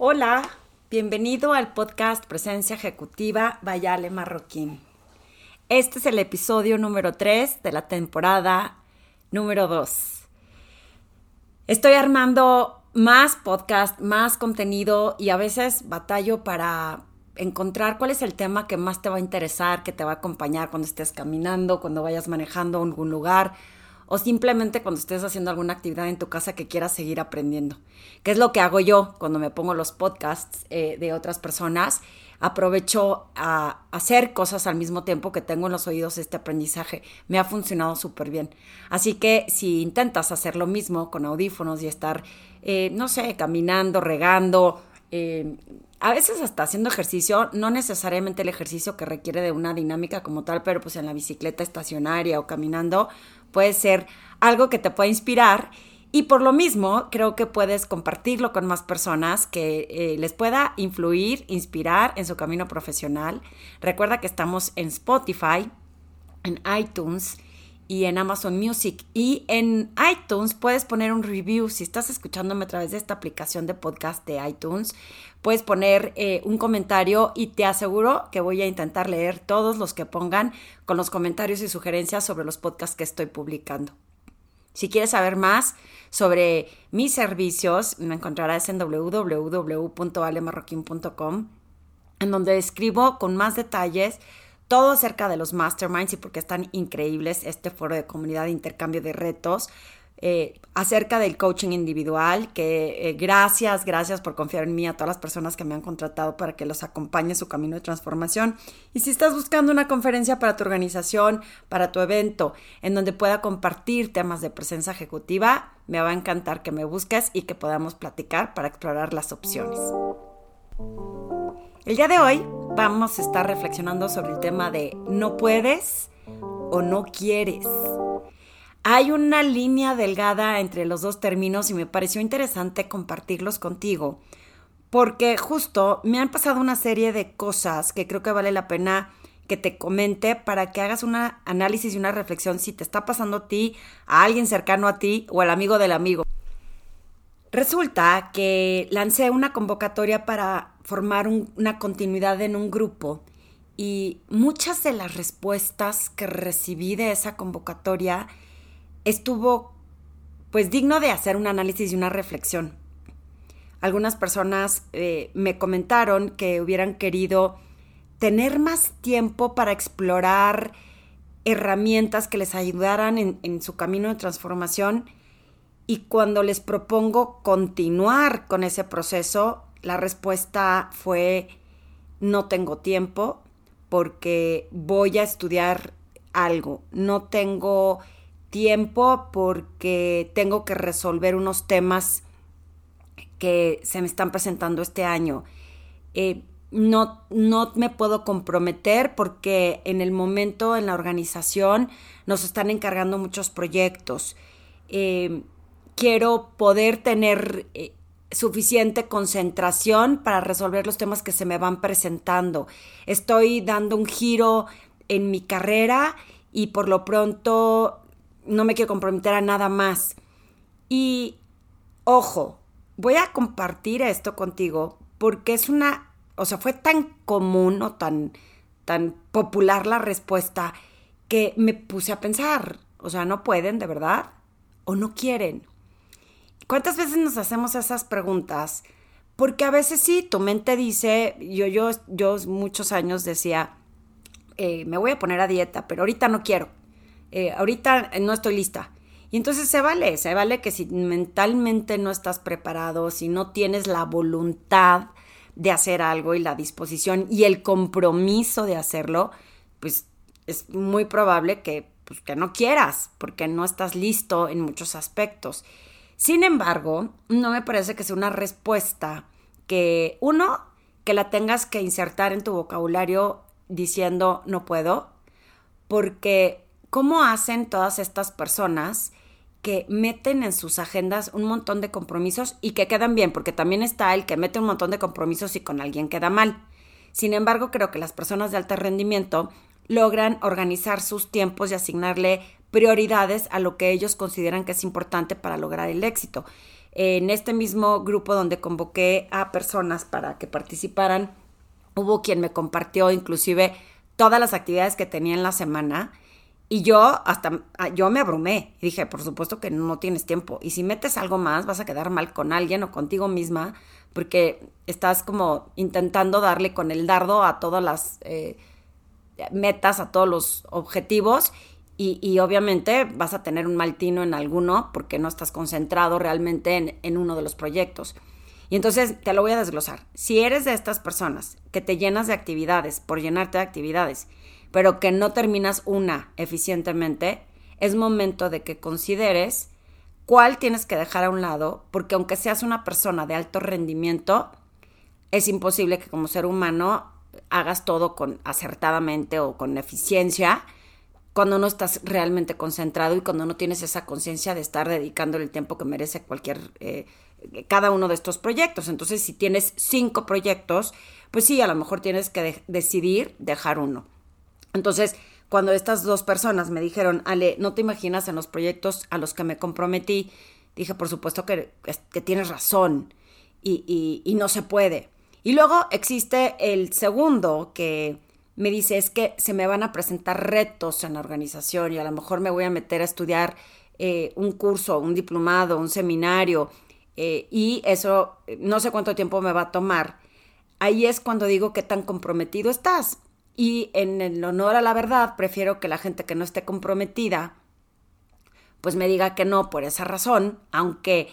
Hola, bienvenido al podcast Presencia Ejecutiva Vayale Marroquín. Este es el episodio número 3 de la temporada número 2. Estoy armando más podcast, más contenido y a veces batallo para encontrar cuál es el tema que más te va a interesar, que te va a acompañar cuando estés caminando, cuando vayas manejando algún lugar o simplemente cuando estés haciendo alguna actividad en tu casa que quieras seguir aprendiendo. ¿Qué es lo que hago yo cuando me pongo los podcasts eh, de otras personas? Aprovecho a hacer cosas al mismo tiempo que tengo en los oídos este aprendizaje. Me ha funcionado súper bien. Así que si intentas hacer lo mismo con audífonos y estar, eh, no sé, caminando, regando, eh, a veces hasta haciendo ejercicio, no necesariamente el ejercicio que requiere de una dinámica como tal, pero pues en la bicicleta estacionaria o caminando, puede ser algo que te pueda inspirar y por lo mismo creo que puedes compartirlo con más personas que eh, les pueda influir, inspirar en su camino profesional. Recuerda que estamos en Spotify, en iTunes y en Amazon Music. Y en iTunes puedes poner un review. Si estás escuchándome a través de esta aplicación de podcast de iTunes, puedes poner eh, un comentario y te aseguro que voy a intentar leer todos los que pongan con los comentarios y sugerencias sobre los podcasts que estoy publicando. Si quieres saber más sobre mis servicios, me encontrarás en www.alemarroquín.com, en donde escribo con más detalles todo acerca de los masterminds y porque están increíbles este foro de comunidad de intercambio de retos. Eh, acerca del coaching individual, que eh, gracias, gracias por confiar en mí a todas las personas que me han contratado para que los acompañe en su camino de transformación. Y si estás buscando una conferencia para tu organización, para tu evento, en donde pueda compartir temas de presencia ejecutiva, me va a encantar que me busques y que podamos platicar para explorar las opciones. El día de hoy vamos a estar reflexionando sobre el tema de no puedes o no quieres. Hay una línea delgada entre los dos términos y me pareció interesante compartirlos contigo, porque justo me han pasado una serie de cosas que creo que vale la pena que te comente para que hagas un análisis y una reflexión si te está pasando a ti, a alguien cercano a ti o al amigo del amigo. Resulta que lancé una convocatoria para formar una continuidad en un grupo y muchas de las respuestas que recibí de esa convocatoria estuvo pues digno de hacer un análisis y una reflexión. Algunas personas eh, me comentaron que hubieran querido tener más tiempo para explorar herramientas que les ayudaran en, en su camino de transformación y cuando les propongo continuar con ese proceso, la respuesta fue no tengo tiempo porque voy a estudiar algo, no tengo tiempo porque tengo que resolver unos temas que se me están presentando este año. Eh, no, no me puedo comprometer porque en el momento en la organización nos están encargando muchos proyectos. Eh, quiero poder tener eh, suficiente concentración para resolver los temas que se me van presentando. Estoy dando un giro en mi carrera y por lo pronto no me quiero comprometer a nada más. Y ojo, voy a compartir esto contigo porque es una, o sea, fue tan común o tan, tan popular la respuesta que me puse a pensar, o sea, no pueden de verdad o no quieren. ¿Cuántas veces nos hacemos esas preguntas? Porque a veces sí, tu mente dice, yo, yo, yo muchos años decía, eh, me voy a poner a dieta, pero ahorita no quiero. Eh, ahorita no estoy lista. Y entonces se vale, se vale que si mentalmente no estás preparado, si no tienes la voluntad de hacer algo y la disposición y el compromiso de hacerlo, pues es muy probable que, pues, que no quieras, porque no estás listo en muchos aspectos. Sin embargo, no me parece que sea una respuesta que, uno, que la tengas que insertar en tu vocabulario diciendo no puedo, porque ¿Cómo hacen todas estas personas que meten en sus agendas un montón de compromisos y que quedan bien? Porque también está el que mete un montón de compromisos y con alguien queda mal. Sin embargo, creo que las personas de alto rendimiento logran organizar sus tiempos y asignarle prioridades a lo que ellos consideran que es importante para lograr el éxito. En este mismo grupo donde convoqué a personas para que participaran, hubo quien me compartió inclusive todas las actividades que tenía en la semana y yo hasta ah, yo me abrumé y dije, por supuesto que no tienes tiempo y si metes algo más vas a quedar mal con alguien o contigo misma porque estás como intentando darle con el dardo a todas las eh, metas, a todos los objetivos y, obviamente vas a tener un mal tino en alguno porque no estás concentrado realmente en, en uno de los proyectos. Y entonces te lo voy a desglosar. Si eres de estas personas que te llenas de actividades por llenarte de actividades, pero que no terminas una eficientemente, es momento de que consideres cuál tienes que dejar a un lado, porque aunque seas una persona de alto rendimiento, es imposible que como ser humano hagas todo con acertadamente o con eficiencia cuando no estás realmente concentrado y cuando no tienes esa conciencia de estar dedicando el tiempo que merece cualquier eh, cada uno de estos proyectos. Entonces, si tienes cinco proyectos, pues sí, a lo mejor tienes que decidir dejar uno. Entonces, cuando estas dos personas me dijeron, Ale, no te imaginas en los proyectos a los que me comprometí, dije, por supuesto que, que tienes razón y, y no se puede. Y luego existe el segundo que me dice es que se me van a presentar retos en la organización y a lo mejor me voy a meter a estudiar eh, un curso, un diplomado, un seminario eh, y eso no sé cuánto tiempo me va a tomar. Ahí es cuando digo qué tan comprometido estás. Y en el honor a la verdad, prefiero que la gente que no esté comprometida, pues me diga que no por esa razón, aunque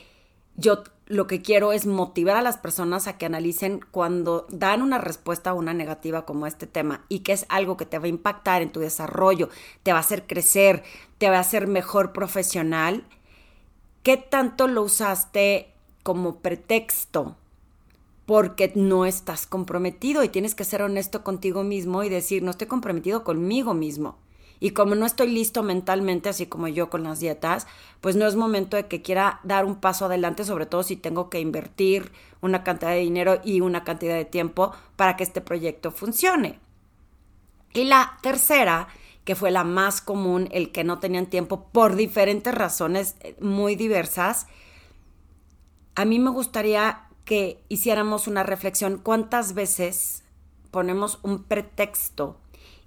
yo lo que quiero es motivar a las personas a que analicen cuando dan una respuesta a una negativa como este tema y que es algo que te va a impactar en tu desarrollo, te va a hacer crecer, te va a hacer mejor profesional. ¿Qué tanto lo usaste como pretexto? Porque no estás comprometido y tienes que ser honesto contigo mismo y decir, no estoy comprometido conmigo mismo. Y como no estoy listo mentalmente, así como yo con las dietas, pues no es momento de que quiera dar un paso adelante, sobre todo si tengo que invertir una cantidad de dinero y una cantidad de tiempo para que este proyecto funcione. Y la tercera, que fue la más común, el que no tenían tiempo por diferentes razones eh, muy diversas, a mí me gustaría que hiciéramos una reflexión cuántas veces ponemos un pretexto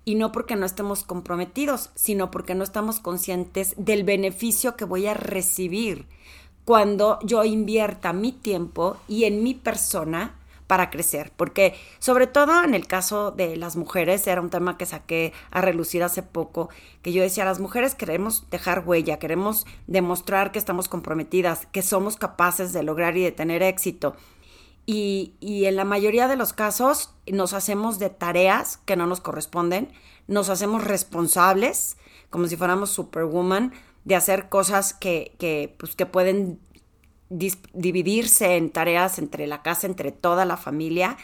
y no porque no estemos comprometidos, sino porque no estamos conscientes del beneficio que voy a recibir cuando yo invierta mi tiempo y en mi persona para crecer, porque sobre todo en el caso de las mujeres, era un tema que saqué a relucir hace poco, que yo decía, las mujeres queremos dejar huella, queremos demostrar que estamos comprometidas, que somos capaces de lograr y de tener éxito. Y, en la mayoría de los casos nos hacemos de tareas que no nos corresponden, nos hacemos responsables, como si fuéramos superwoman, de hacer cosas que, que, pues, que pueden dividirse en tareas entre la casa, entre toda la familia.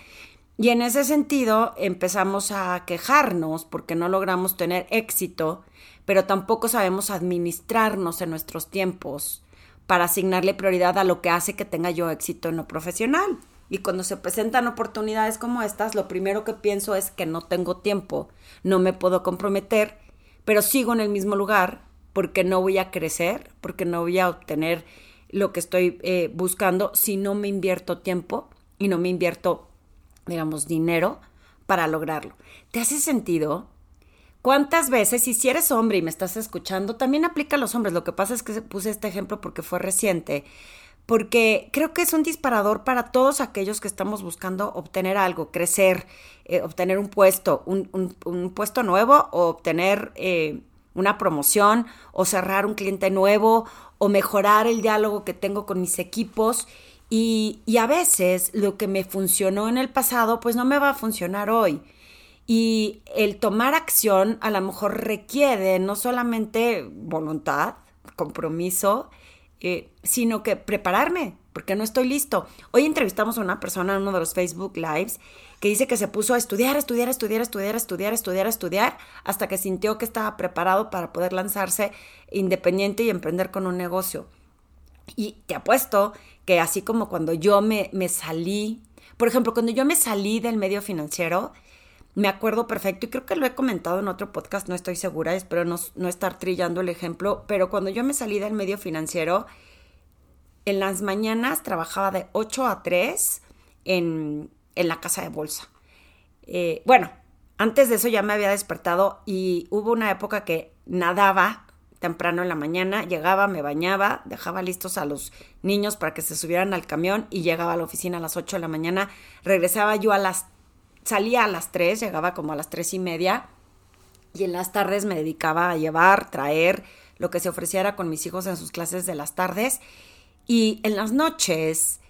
Y en ese sentido empezamos a quejarnos porque no logramos tener éxito, pero tampoco sabemos administrarnos en nuestros tiempos para asignarle prioridad a lo que hace que tenga yo éxito en lo profesional. Y cuando se presentan oportunidades como estas, lo primero que pienso es que no tengo tiempo, no me puedo comprometer, pero sigo en el mismo lugar porque no voy a crecer, porque no voy a obtener lo que estoy eh, buscando si no me invierto tiempo y no me invierto, digamos, dinero para lograrlo. ¿Te hace sentido? ¿Cuántas veces, si eres hombre y me estás escuchando, también aplica a los hombres? Lo que pasa es que puse este ejemplo porque fue reciente porque creo que es un disparador para todos aquellos que estamos buscando obtener algo, crecer, eh, obtener un puesto, un, puesto nuevo o obtener eh, una promoción o cerrar un cliente nuevo o mejorar el diálogo que tengo con mis equipos. Y, y a veces lo que me funcionó en el pasado, pues no me va a funcionar hoy. Y el tomar acción a lo mejor requiere no solamente voluntad, compromiso, eh, sino que prepararme, porque no estoy listo. Hoy entrevistamos a una persona en uno de los Facebook Lives que dice que se puso a estudiar, estudiar, estudiar, estudiar, estudiar, estudiar, estudiar, hasta que sintió que estaba preparado para poder lanzarse independiente y emprender con un negocio. Y te apuesto que así como cuando yo me, me salí, por ejemplo, cuando yo me salí del medio financiero, me acuerdo perfecto y creo que lo he comentado en otro podcast, no estoy segura, espero no, estar trillando el ejemplo, pero cuando yo me salí del medio financiero, en las mañanas trabajaba de 8 a 3 en, la casa de bolsa. Eh, bueno, antes de eso ya me había despertado y hubo una época que nadaba temprano en la mañana, llegaba, me bañaba, dejaba listos a los niños para que se subieran al camión y llegaba a la oficina a las 8 de la mañana, regresaba yo a las, salía a las 3, llegaba como a las tres y media y en las tardes me dedicaba a llevar, traer lo que se ofreciera con mis hijos en sus clases de las tardes y en las noches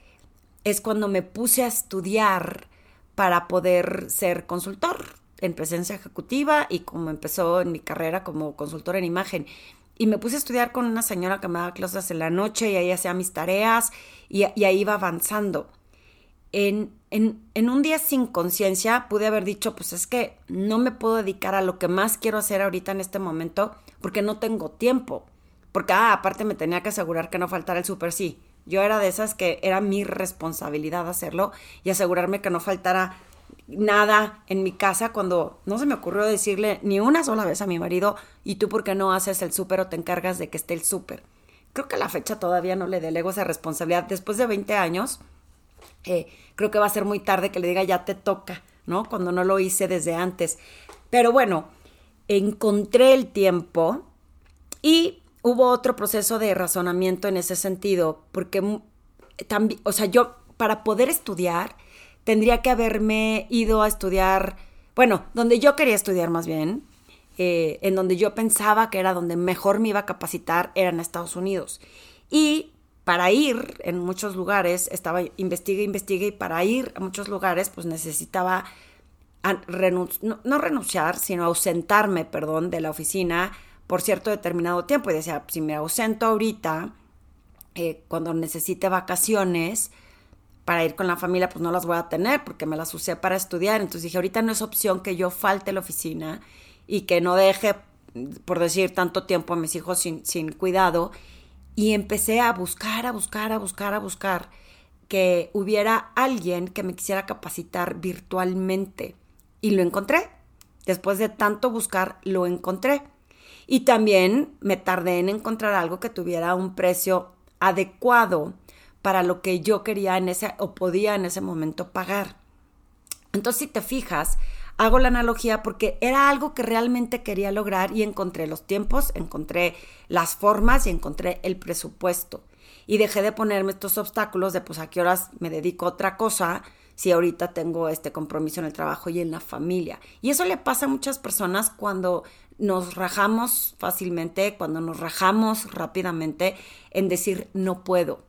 es cuando me puse a estudiar para poder ser consultor en presencia ejecutiva y como empezó en mi carrera como consultor en imagen. Y me puse a estudiar con una señora que me daba clases en la noche y ahí hacía mis tareas y, ahí iba avanzando. En, en, un día sin conciencia pude haber dicho, pues es que no me puedo dedicar a lo que más quiero hacer ahorita en este momento porque no tengo tiempo. Porque, ah, aparte me tenía que asegurar que no faltara el súper, sí. Yo era de esas que era mi responsabilidad hacerlo y asegurarme que no faltara nada en mi casa cuando no se me ocurrió decirle ni una sola vez a mi marido, ¿y tú por qué no haces el súper o te encargas de que esté el súper? Creo que a la fecha todavía no le delego esa responsabilidad. Después de 20 años, eh, creo que va a ser muy tarde que le diga ya te toca, ¿no? Cuando no lo hice desde antes. Pero bueno, encontré el tiempo y hubo otro proceso de razonamiento en ese sentido, porque también, o sea, yo para poder estudiar tendría que haberme ido a estudiar, bueno, donde yo quería estudiar más bien, eh, en donde yo pensaba que era donde mejor me iba a capacitar, era en Estados Unidos. Y para ir en muchos lugares, estaba investigue, investigue, y para ir a muchos lugares, pues necesitaba no renunciar, sino ausentarme, perdón, de la oficina por cierto determinado tiempo. Y decía, si me ausento ahorita, eh, cuando necesite vacaciones para ir con la familia, pues no las voy a tener porque me las usé para estudiar. Entonces dije, ahorita no es opción que yo falte la oficina y que no deje, por decir, tanto tiempo a mis hijos sin, sin cuidado. Y empecé a buscar, a buscar, a buscar, a buscar que hubiera alguien que me quisiera capacitar virtualmente. Y lo encontré. Después de tanto buscar, lo encontré. Y también me tardé en encontrar algo que tuviera un precio adecuado para lo que yo quería en ese o podía en ese momento pagar. Entonces, si te fijas, hago la analogía porque era algo que realmente quería lograr y encontré los tiempos, encontré las formas y encontré el presupuesto. Y dejé de ponerme estos obstáculos de pues a qué horas me dedico a otra cosa si ahorita tengo este compromiso en el trabajo y en la familia. Y eso le pasa a muchas personas cuando nos rajamos fácilmente, cuando nos rajamos rápidamente en decir no puedo.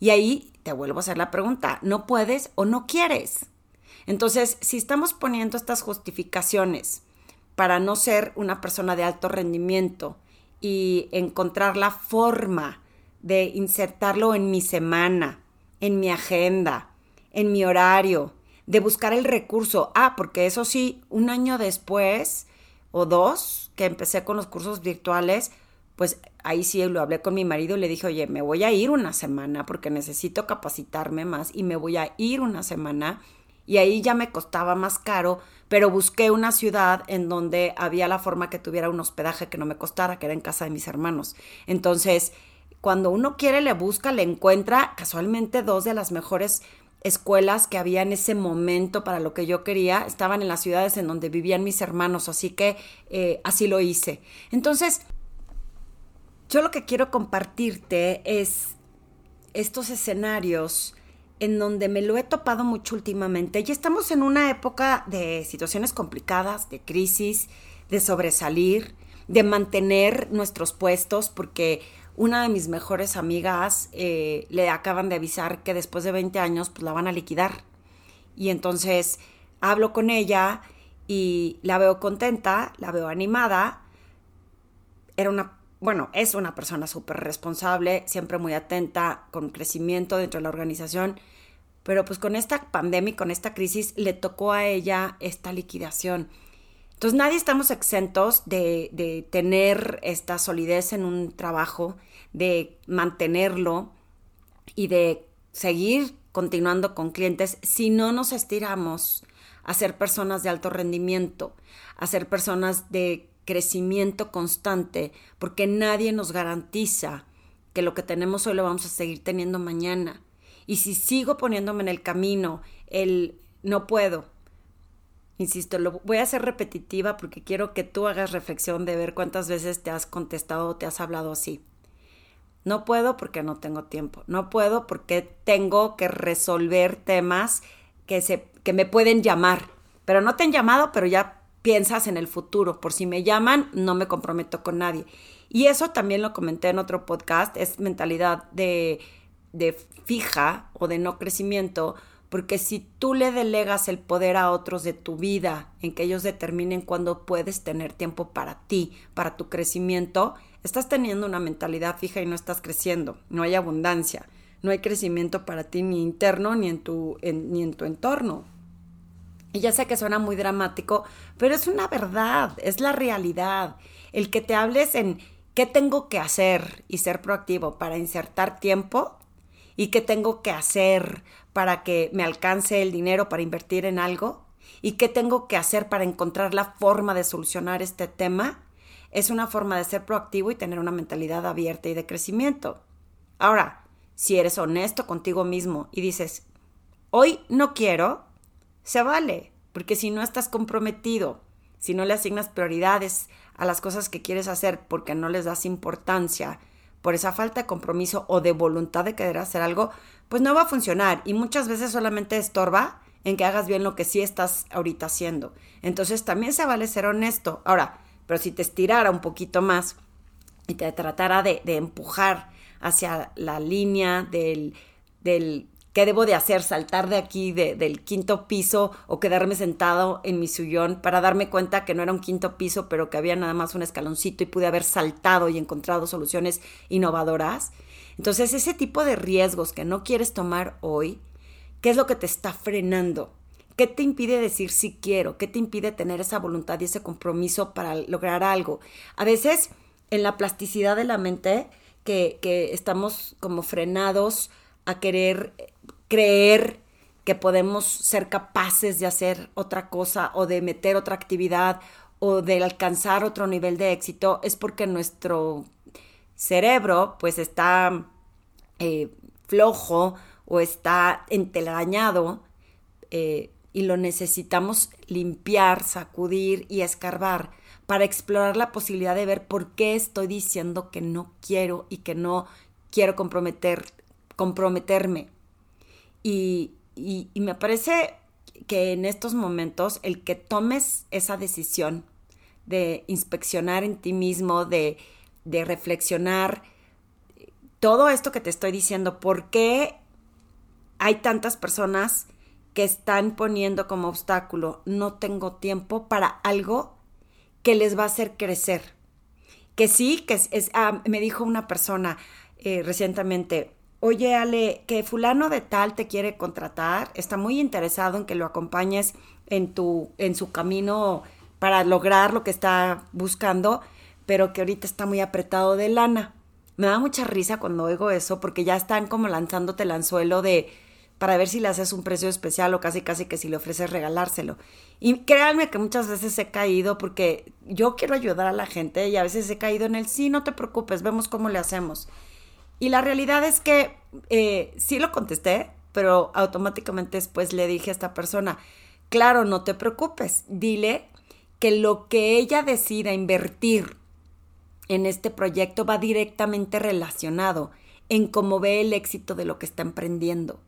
Y ahí te vuelvo a hacer la pregunta, ¿no puedes o no quieres? Entonces, si estamos poniendo estas justificaciones para no ser una persona de alto rendimiento y encontrar la forma de insertarlo en mi semana, en mi agenda, en mi horario, de buscar el recurso. Ah, porque eso sí, un año después o dos que empecé con los cursos virtuales, pues ahí sí lo hablé con mi marido y le dije, oye, me voy a ir una semana porque necesito capacitarme más y me voy a ir una semana. Y ahí ya me costaba más caro, pero busqué una ciudad en donde había la forma que tuviera un hospedaje que no me costara, que era en casa de mis hermanos. Entonces, cuando uno quiere, le busca, le encuentra casualmente dos de las mejores escuelas que había en ese momento para lo que yo quería estaban en las ciudades en donde vivían mis hermanos, así que eh, así lo hice. Entonces, yo lo que quiero compartirte es estos escenarios en donde me lo he topado mucho últimamente. Y estamos en una época de situaciones complicadas, de crisis, de sobresalir, de mantener nuestros puestos, porque una de mis mejores amigas eh, le acaban de avisar que después de 20 años pues la van a liquidar. Y entonces hablo con ella y la veo contenta, la veo animada. Era una, bueno, es una persona súper responsable, siempre muy atenta, con crecimiento dentro de la organización. Pero pues con esta pandemia con esta crisis le tocó a ella esta liquidación. Entonces nadie estamos exentos de, tener esta solidez en un trabajo, de mantenerlo y de seguir continuando con clientes si no nos estiramos a ser personas de alto rendimiento, a ser personas de crecimiento constante, porque nadie nos garantiza que lo que tenemos hoy lo vamos a seguir teniendo mañana. Y si sigo poniéndome en el camino, el no puedo, insisto, lo voy a hacer repetitiva porque quiero que tú hagas reflexión de ver cuántas veces te has contestado o te has hablado así. No puedo porque no tengo tiempo. No puedo porque tengo que resolver temas que, se, que me pueden llamar. Pero no te han llamado, pero ya piensas en el futuro. Por si me llaman, no me comprometo con nadie. Y eso también lo comenté en otro podcast, es mentalidad de, de fija o de no crecimiento, porque si tú le delegas el poder a otros de tu vida, en que ellos determinen cuándo puedes tener tiempo para ti, para tu crecimiento, estás teniendo una mentalidad fija y no estás creciendo, no hay abundancia, no hay crecimiento para ti ni interno ni en tu, ni en tu entorno. Y ya sé que suena muy dramático, pero es una verdad, es la realidad. El que te hables en qué tengo que hacer y ser proactivo para insertar tiempo y qué tengo que hacer para que me alcance el dinero para invertir en algo y qué tengo que hacer para encontrar la forma de solucionar este tema, es una forma de ser proactivo y tener una mentalidad abierta y de crecimiento. Ahora, si eres honesto contigo mismo y dices, hoy no quiero, se vale, porque si no estás comprometido, si no le asignas prioridades a las cosas que quieres hacer porque no les das importancia, por esa falta de compromiso o de voluntad de querer hacer algo, pues no va a funcionar y muchas veces solamente estorba en que hagas bien lo que sí estás ahorita haciendo. Entonces también se vale ser honesto. Ahora, pero si te estirara un poquito más y te tratara de, empujar hacia la línea del, del ¿Qué debo de hacer? ¿Saltar de aquí, del quinto piso o quedarme sentado en mi sillón para darme cuenta que no era un quinto piso, pero que había nada más un escaloncito y pude haber saltado y encontrado soluciones innovadoras? Entonces, ese tipo de riesgos que no quieres tomar hoy, ¿qué es lo que te está frenando? ¿Qué te impide decir sí quiero? ¿Qué te impide tener esa voluntad y ese compromiso para lograr algo? A veces, en la plasticidad de la mente, que, que estamos como frenados a querer creer que podemos ser capaces de hacer otra cosa o de meter otra actividad o de alcanzar otro nivel de éxito es porque nuestro cerebro pues está eh, flojo o está entelañado eh, y lo necesitamos limpiar, sacudir y escarbar para explorar la posibilidad de ver por qué estoy diciendo que no quiero y que no quiero comprometer, comprometerme. Y, me parece que en estos momentos el que tomes esa decisión de inspeccionar en ti mismo, de, reflexionar todo esto que te estoy diciendo, ¿por qué hay tantas personas que están poniendo como obstáculo, no tengo tiempo para algo que les va a hacer crecer? Que sí, que es, ah, me dijo una persona eh, recientemente, oye Ale, que fulano de tal te quiere contratar, está muy interesado en que lo acompañes en, tu, en su camino para lograr lo que está buscando, pero que ahorita está muy apretado de lana. Me da mucha risa cuando oigo eso porque ya están como lanzándote el anzuelo de para ver si le haces un precio especial o casi casi que si le ofreces regalárselo. Y créanme que muchas veces he caído porque yo quiero ayudar a la gente y a veces he caído en el sí, no te preocupes, vemos cómo le hacemos. Y la realidad es que eh, sí lo contesté, pero automáticamente después le dije a esta persona, claro, no te preocupes, dile que lo que ella decida invertir en este proyecto va directamente relacionado en cómo ve el éxito de lo que está emprendiendo.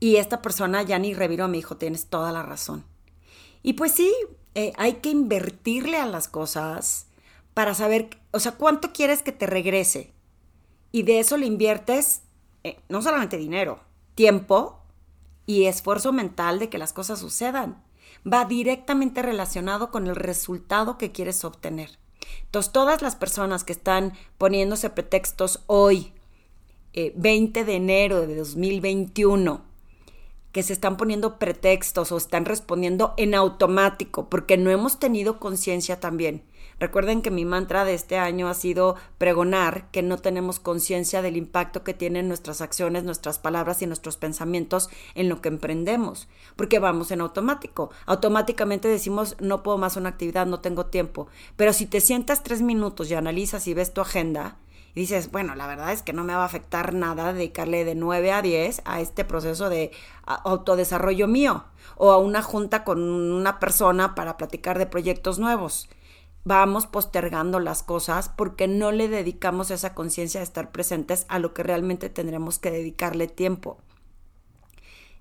Y esta persona ya ni reviró, me dijo, tienes toda la razón. Y pues sí, eh, hay que invertirle a las cosas para saber, o sea, cuánto quieres que te regrese y de eso le inviertes eh, no solamente dinero, tiempo y esfuerzo mental de que las cosas sucedan. Va directamente relacionado con el resultado que quieres obtener. Entonces, todas las personas que están poniéndose pretextos hoy, 20 eh, de enero de 2021, que se están poniendo pretextos o están respondiendo en automático, porque no hemos tenido conciencia también Recuerden que mi mantra de este año ha sido pregonar que no tenemos conciencia del impacto que tienen nuestras acciones, nuestras palabras y nuestros pensamientos en lo que emprendemos, porque vamos en automático. Automáticamente decimos, no puedo más una actividad, no tengo tiempo. Pero si te sientas tres minutos y analizas y ves tu agenda dices, bueno, la verdad es que no me va a afectar nada dedicarle de 9 a 10 a este proceso de autodesarrollo mío o a una junta con una persona para platicar de proyectos nuevos. Vamos postergando las cosas porque no le dedicamos esa conciencia de estar presentes a lo que realmente tendremos que dedicarle tiempo.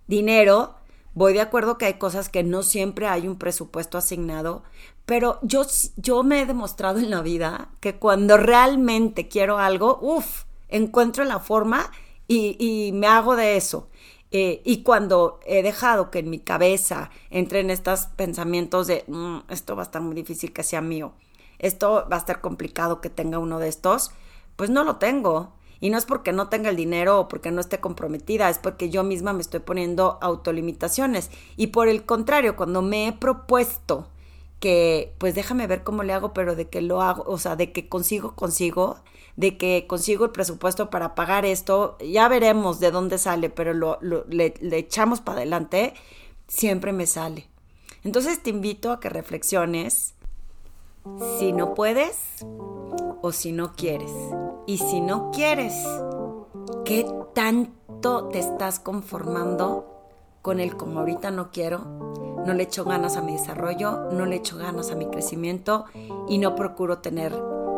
Dinero, voy de acuerdo que hay cosas que no siempre hay un presupuesto asignado, pero yo, yo me he demostrado en la vida que cuando realmente quiero algo, uff, encuentro la forma y, y me hago de eso. Eh, y cuando he dejado que en mi cabeza entren estos pensamientos de mm, esto va a estar muy difícil que sea mío, esto va a estar complicado que tenga uno de estos, pues no lo tengo. Y no es porque no tenga el dinero o porque no esté comprometida, es porque yo misma me estoy poniendo autolimitaciones. Y por el contrario, cuando me he propuesto que, pues déjame ver cómo le hago, pero de que lo hago, o sea, de que consigo, consigo, de que consigo el presupuesto para pagar esto, ya veremos de dónde sale, pero lo, le, le echamos para adelante, siempre me sale. Entonces te invito a que reflexiones si no puedes o si no quieres. Y si no quieres, ¿qué tanto te estás conformando con el como ahorita no quiero? No le echo ganas a mi desarrollo, no le echo ganas a mi crecimiento y no procuro tener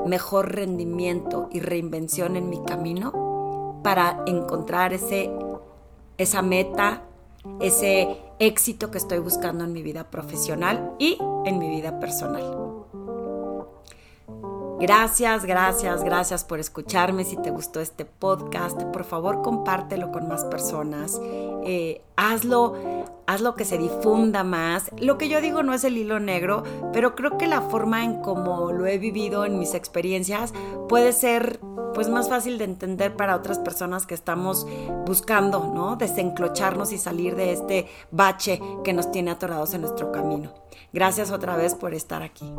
mejor rendimiento y reinvención en mi camino para encontrar ese, esa meta, ese éxito que estoy buscando en mi vida profesional y en mi vida personal. Gracias, gracias, gracias por escucharme. Si te gustó este podcast, por favor compártelo con más personas. Eh, hazlo, hazlo que se difunda más. Lo que yo digo no es el hilo negro, pero creo que la forma en cómo lo he vivido en mis experiencias puede ser pues más fácil de entender para otras personas que estamos buscando, ¿no? Desenclocharnos y salir de este bache que nos tiene atorados en nuestro camino. Gracias otra vez por estar aquí.